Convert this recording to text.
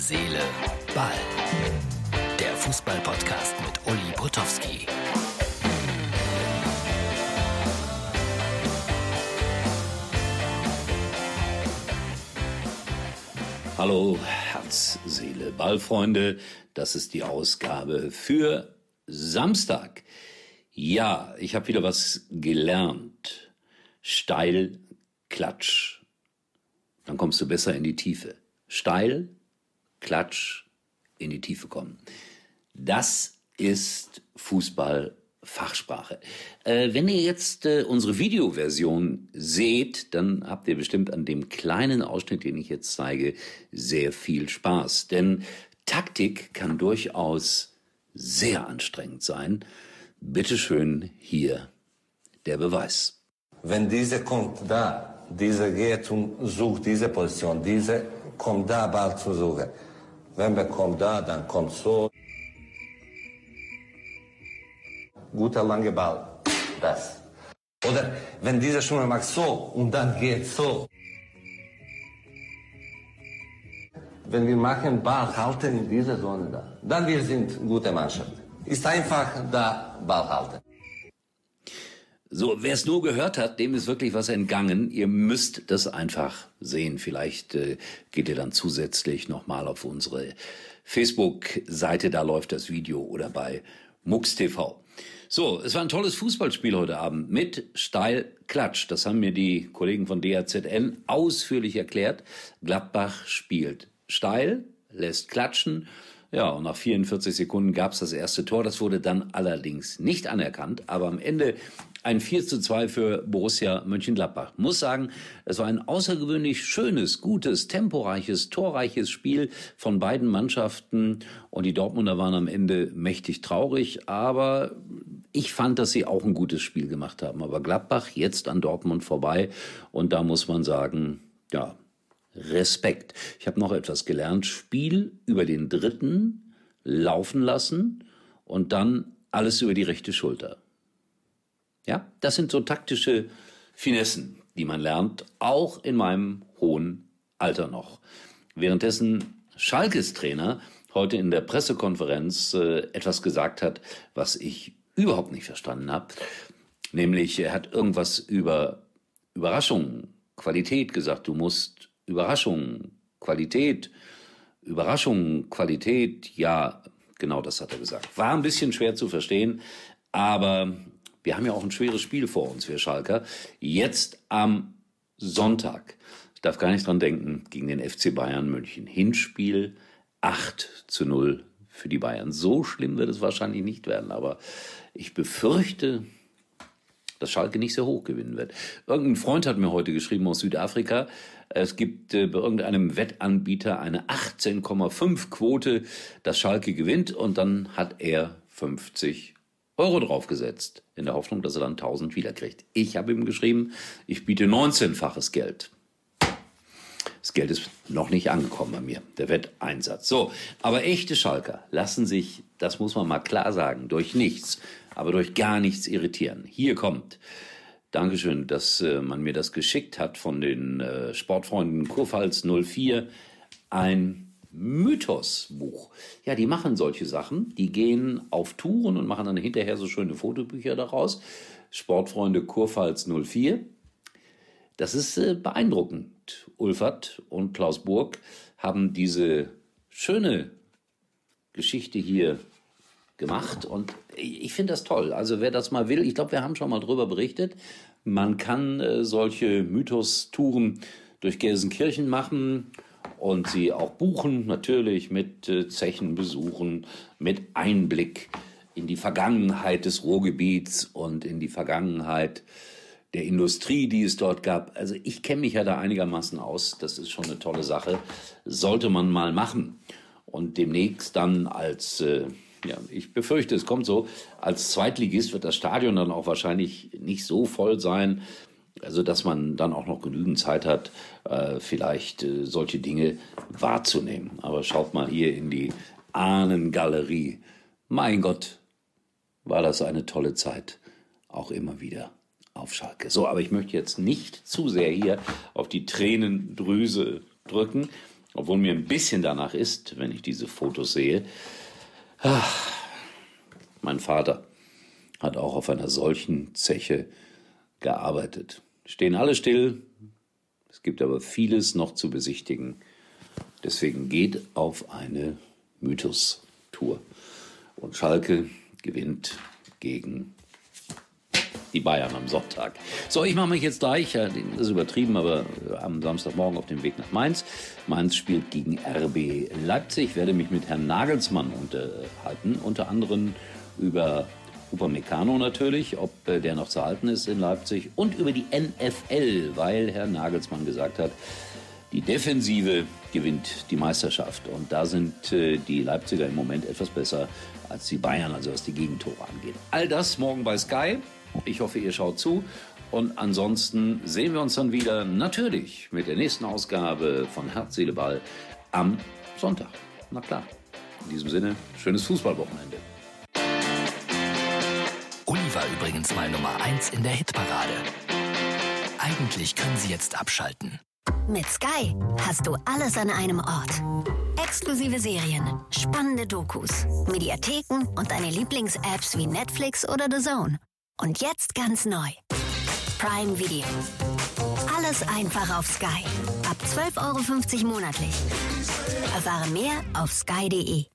Seele, Ball. Der Fußball-Podcast mit Uli Potowski. Hallo, Herz, Seele, Ballfreunde. Das ist die Ausgabe für Samstag. Ja, ich habe wieder was gelernt. Steil, Klatsch. Dann kommst du besser in die Tiefe. Steil, Klatsch, in die Tiefe kommen. Das ist Fußball Fachsprache. Äh, wenn ihr jetzt äh, unsere Videoversion seht, dann habt ihr bestimmt an dem kleinen Ausschnitt, den ich jetzt zeige, sehr viel Spaß. Denn Taktik kann durchaus sehr anstrengend sein. Bitte schön hier der Beweis. Wenn diese kommt da, diese geht und sucht diese Position, diese kommt da Ball zu suchen. Wenn wir kommt da, dann kommt so. Guter langer Ball. Das. Oder wenn dieser schon macht so und dann geht so. Wenn wir machen Ball halten in dieser Zone da, dann wir sind gute Mannschaft. Ist einfach da Ball halten. So, wer es nur gehört hat, dem ist wirklich was entgangen. Ihr müsst das einfach sehen. Vielleicht äh, geht ihr dann zusätzlich nochmal auf unsere Facebook-Seite, da läuft das Video oder bei MUX TV. So, es war ein tolles Fußballspiel heute Abend mit Steil Klatsch. Das haben mir die Kollegen von DAZN ausführlich erklärt. Gladbach spielt steil, lässt klatschen. Ja, und nach 44 Sekunden gab es das erste Tor. Das wurde dann allerdings nicht anerkannt. Aber am Ende ein 4 zu 2 für Borussia Mönchengladbach. Muss sagen, es war ein außergewöhnlich schönes, gutes, temporeiches, torreiches Spiel von beiden Mannschaften. Und die Dortmunder waren am Ende mächtig traurig. Aber ich fand, dass sie auch ein gutes Spiel gemacht haben. Aber Gladbach jetzt an Dortmund vorbei. Und da muss man sagen, ja, Respekt. Ich habe noch etwas gelernt. Spiel über den dritten laufen lassen und dann alles über die rechte Schulter. Ja, das sind so taktische Finessen, die man lernt, auch in meinem hohen Alter noch. Währenddessen Schalkes Trainer heute in der Pressekonferenz äh, etwas gesagt hat, was ich überhaupt nicht verstanden habe. Nämlich, er hat irgendwas über Überraschung, Qualität gesagt. Du musst Überraschung, Qualität, Überraschung, Qualität, ja, genau das hat er gesagt. War ein bisschen schwer zu verstehen, aber wir haben ja auch ein schweres Spiel vor uns, wir Schalker. Jetzt am Sonntag. Ich darf gar nicht dran denken, gegen den FC Bayern München. Hinspiel 8 zu 0 für die Bayern. So schlimm wird es wahrscheinlich nicht werden, aber ich befürchte, dass Schalke nicht sehr hoch gewinnen wird. Irgendein Freund hat mir heute geschrieben aus Südafrika, es gibt äh, bei irgendeinem Wettanbieter eine 18,5 Quote, dass Schalke gewinnt und dann hat er 50 Euro draufgesetzt, in der Hoffnung, dass er dann 1000 wiederkriegt. Ich habe ihm geschrieben, ich biete 19-faches Geld. Das Geld ist noch nicht angekommen bei mir, der Wetteinsatz. So, aber echte Schalker lassen sich, das muss man mal klar sagen, durch nichts, aber durch gar nichts irritieren. Hier kommt Dankeschön, dass äh, man mir das geschickt hat von den äh, Sportfreunden Kurpfalz 04. Ein Mythos-Buch. Ja, die machen solche Sachen. Die gehen auf Touren und machen dann hinterher so schöne Fotobücher daraus. Sportfreunde Kurpfalz 04. Das ist äh, beeindruckend. Ulfert und Klaus Burg haben diese schöne Geschichte hier gemacht und ich finde das toll. Also wer das mal will, ich glaube, wir haben schon mal drüber berichtet. Man kann äh, solche Mythos-Touren durch Gelsenkirchen machen und sie auch buchen, natürlich mit äh, Zechenbesuchen, mit Einblick in die Vergangenheit des Ruhrgebiets und in die Vergangenheit der Industrie, die es dort gab. Also ich kenne mich ja da einigermaßen aus. Das ist schon eine tolle Sache. Sollte man mal machen. Und demnächst dann als äh, ja, ich befürchte, es kommt so. Als Zweitligist wird das Stadion dann auch wahrscheinlich nicht so voll sein, also dass man dann auch noch genügend Zeit hat, äh, vielleicht äh, solche Dinge wahrzunehmen. Aber schaut mal hier in die Ahnengalerie. Mein Gott, war das eine tolle Zeit. Auch immer wieder auf Schalke. So, aber ich möchte jetzt nicht zu sehr hier auf die Tränendrüse drücken. obwohl mir ein bisschen danach ist, wenn ich diese Fotos sehe. Ach, mein Vater hat auch auf einer solchen Zeche gearbeitet. Stehen alle still, es gibt aber vieles noch zu besichtigen. Deswegen geht auf eine Mythos-Tour. Und Schalke gewinnt gegen die Bayern am Sonntag. So, ich mache mich jetzt gleich, das ist übertrieben, aber am Samstagmorgen auf dem Weg nach Mainz. Mainz spielt gegen RB Leipzig. Ich werde mich mit Herrn Nagelsmann unterhalten, unter anderem über Upamecano natürlich, ob äh, der noch zu halten ist in Leipzig und über die NFL, weil Herr Nagelsmann gesagt hat, die Defensive gewinnt die Meisterschaft und da sind äh, die Leipziger im Moment etwas besser als die Bayern, also was die Gegentore angeht. All das morgen bei Sky. Ich hoffe, ihr schaut zu. Und ansonsten sehen wir uns dann wieder natürlich mit der nächsten Ausgabe von Herz, Seele, Ball am Sonntag. Na klar. In diesem Sinne, schönes Fußballwochenende. Übrigens mal Nummer 1 in der Hitparade. Eigentlich können Sie jetzt abschalten. Mit Sky hast du alles an einem Ort. Exklusive Serien, spannende Dokus, Mediatheken und deine Lieblings-Apps wie Netflix oder The Zone. Und jetzt ganz neu. Prime Video. Alles einfach auf Sky. Ab 12,50 Euro monatlich. Erfahre mehr auf sky.de.